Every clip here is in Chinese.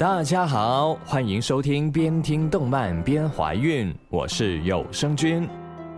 大家好，欢迎收听边听动漫边怀孕，我是有声君。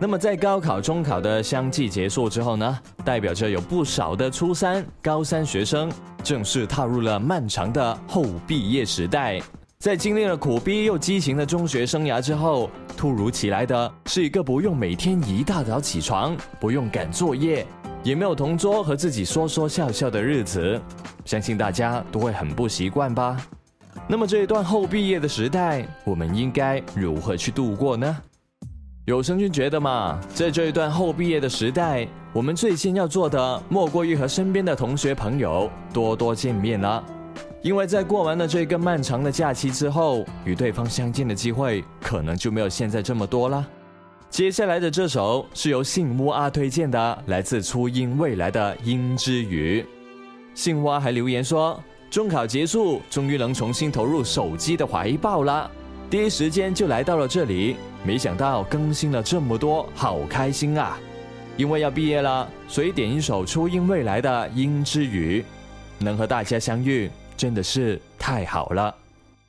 那么在高考、中考的相继结束之后呢，代表着有不少的初三、高三学生正式踏入了漫长的后毕业时代。在经历了苦逼又激情的中学生涯之后，突如其来的是一个不用每天一大早起床，不用赶作业，也没有同桌和自己说说笑笑的日子，相信大家都会很不习惯吧。那么这一段后毕业的时代，我们应该如何去度过呢？有生君觉得嘛，在这一段后毕业的时代，我们最先要做的，莫过于和身边的同学朋友多多见面了。因为在过完了这个漫长的假期之后，与对方相见的机会可能就没有现在这么多了。接下来的这首是由信乌阿推荐的，来自初音未来的《音之语》。信蛙还留言说，中考结束，终于能重新投入手机的怀抱了，第一时间就来到了这里，没想到更新了这么多，好开心啊！因为要毕业了，所以点一首初音未来的《音之语》，能和大家相遇。真的是太好了，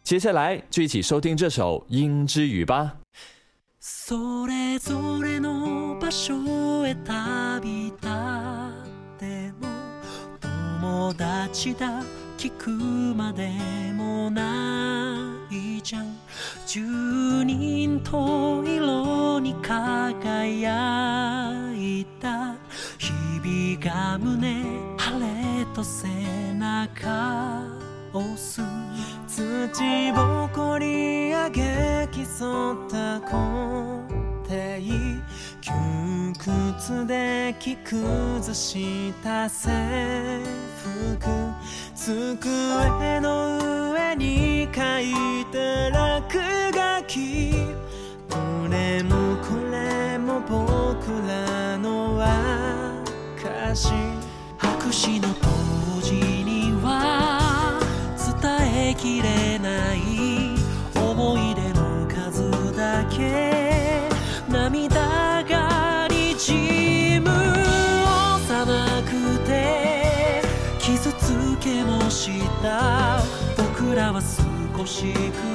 接下来就一起收听这首《音之语》吧。それぞれの場所へ旅立っても友達だ 聞くまでもないじゃん。十人十色に輝いた。日々が胸晴れと背中押す。土ぼこり上げ競った根底窮屈で着崩した制服。机の上に書いた落書き。どれもこれも僕らの証白紙の几个。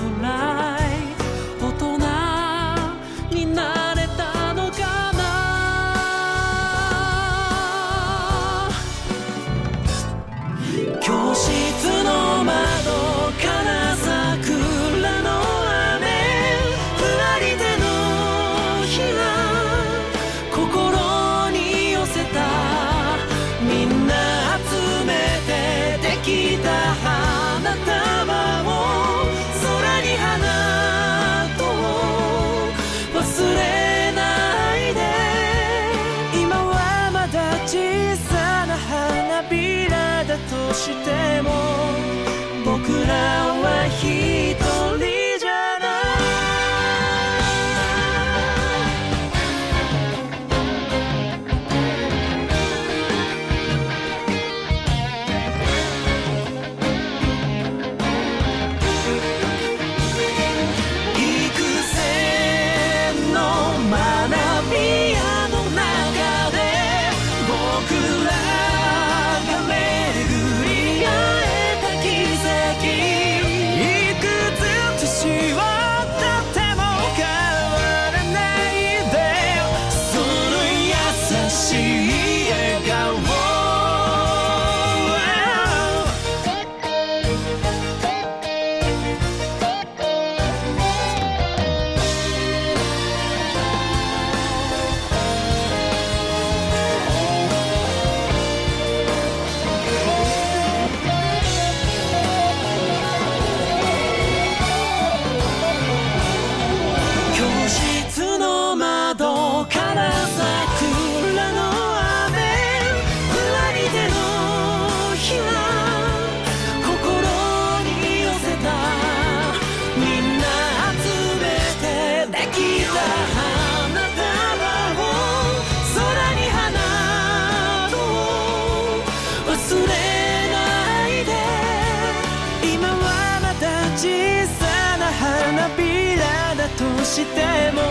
扉だとしても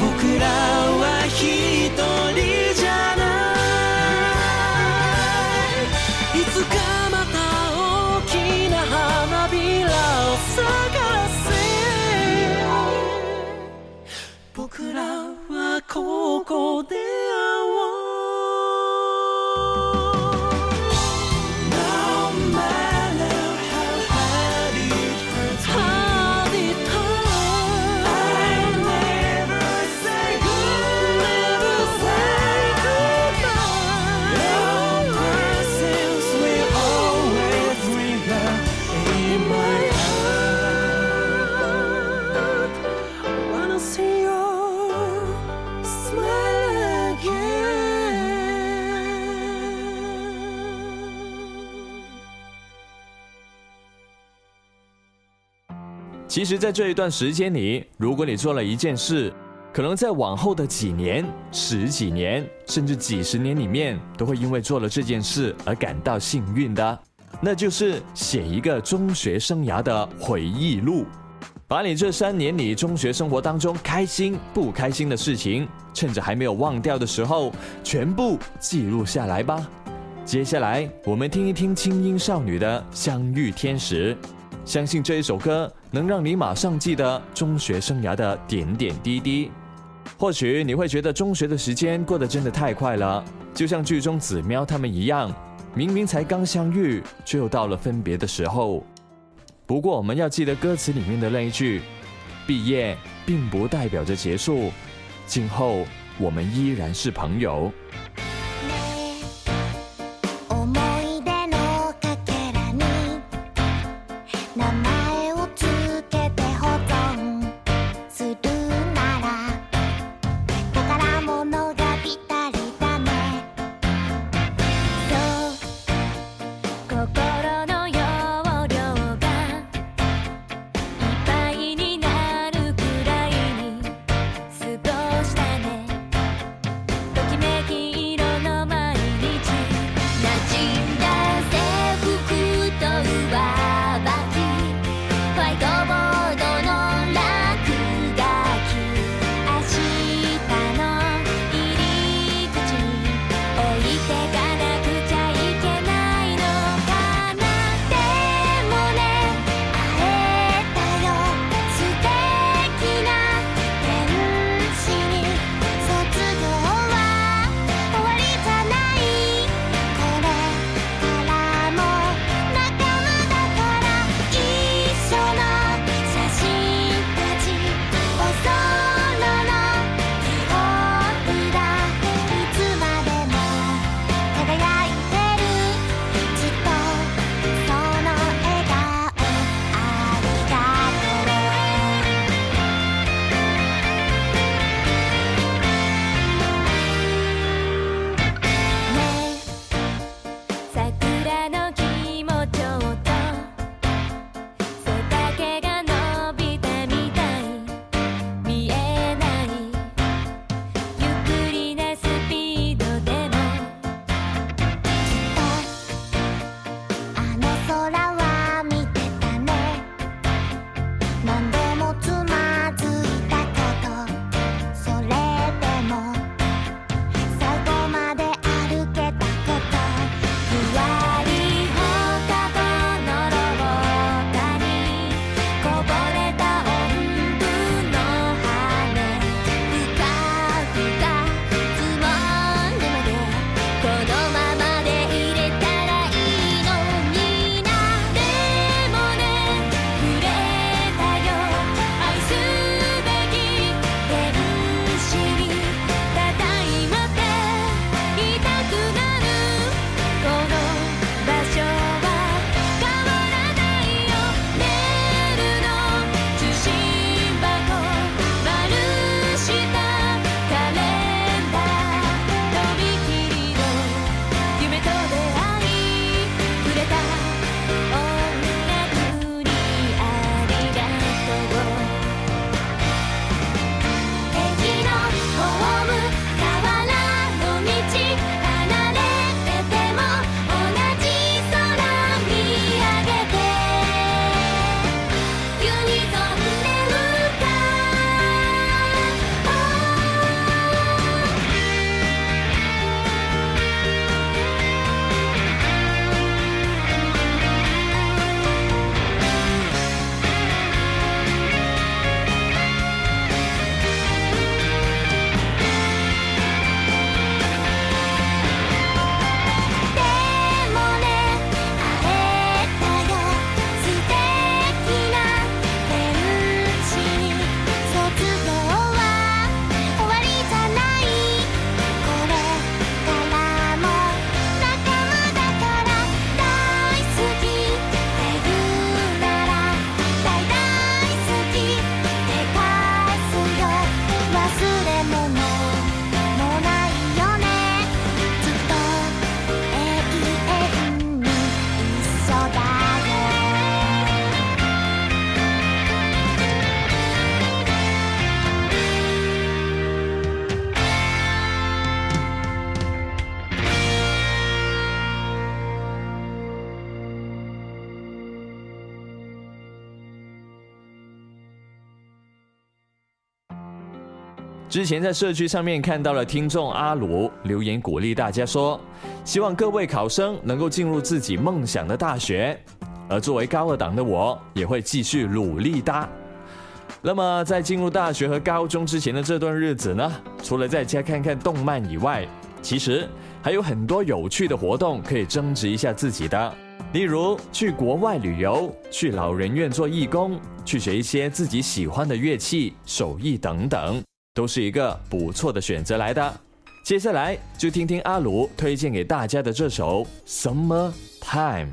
僕らは一人じゃない。いつかまた大きな花びらを探せ僕らはここで其实，在这一段时间里，如果你做了一件事，可能在往后的几年、十几年，甚至几十年里面，都会因为做了这件事而感到幸运的，那就是写一个中学生涯的回忆录，把你这三年里中学生活当中开心、不开心的事情，趁着还没有忘掉的时候，全部记录下来吧。接下来，我们听一听轻音少女的《相遇天使》。相信这一首歌能让你马上记得中学生涯的点点滴滴。或许你会觉得中学的时间过得真的太快了，就像剧中子喵他们一样，明明才刚相遇，却又到了分别的时候。不过我们要记得歌词里面的那一句：毕业并不代表着结束，今后我们依然是朋友。之前在社区上面看到了听众阿鲁留言鼓励大家说希望各位考生能够进入自己梦想的大学。而作为高二党的我也会继续努力哒那么在进入大学和高中之前的这段日子呢除了在家看看动漫以外其实还有很多有趣的活动可以增值一下自己的。例如去国外旅游去老人院做义工去学一些自己喜欢的乐器手艺等等。都是一个不错的选择来的。接下来就听听阿鲁推荐给大家的这首《Summer Time》。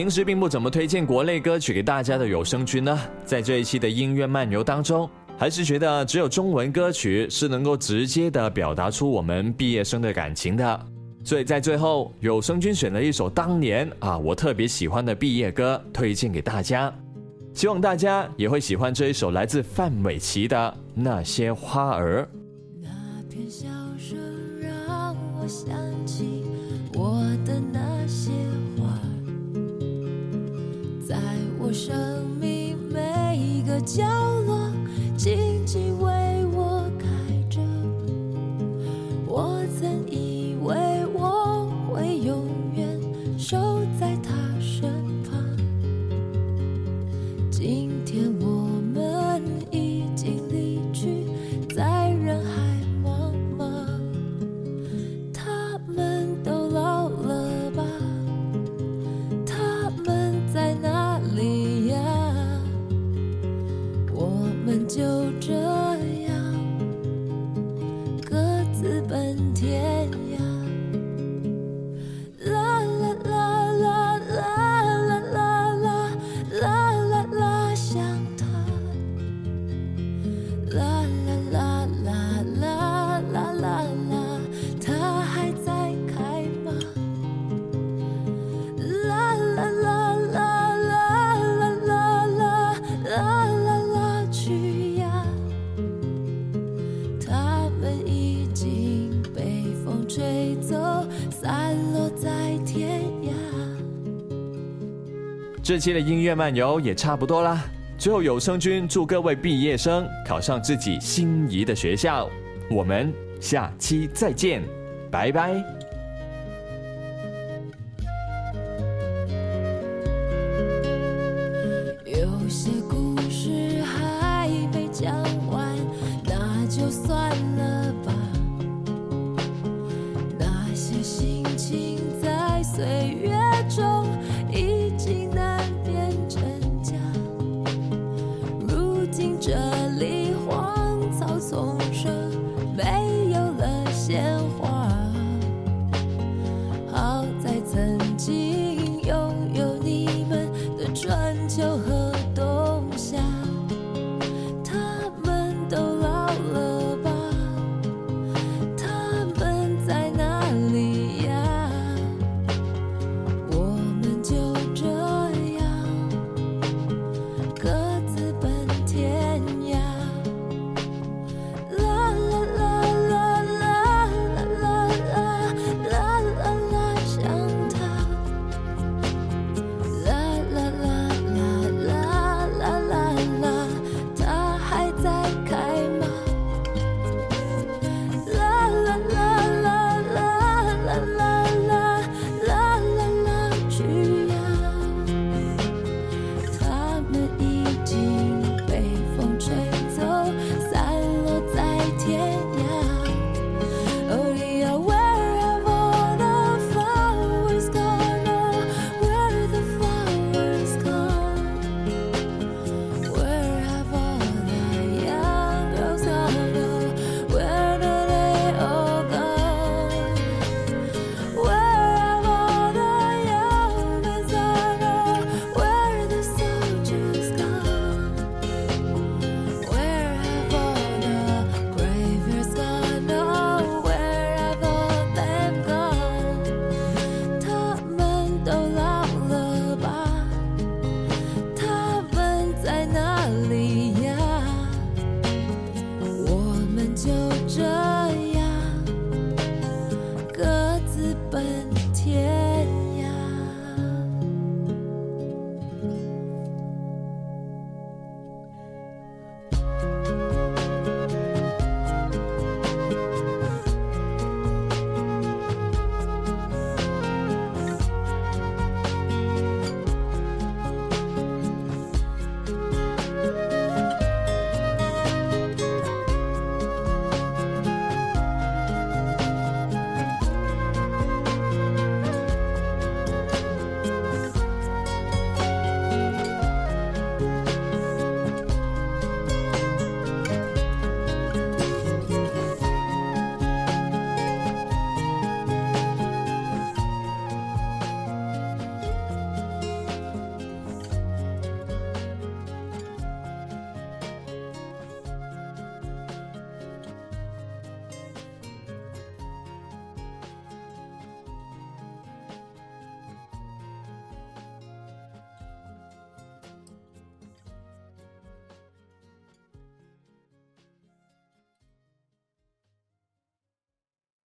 平时并不怎么推荐国内歌曲给大家的有声君呢，在这一期的音乐漫游当中，还是觉得只有中文歌曲是能够直接的表达出我们毕业生的感情的。所以在最后，有声君选了一首当年啊我特别喜欢的毕业歌，推荐给大家。希望大家也会喜欢这一首来自范玮琪的《那些花儿》。那片笑声让我想起我的那些，在我生命每一个角落，静静为我开着。我曾这期的音乐漫游也差不多啦。最后，有声君祝各位毕业生考上自己心仪的学校。我们下期再见，拜拜。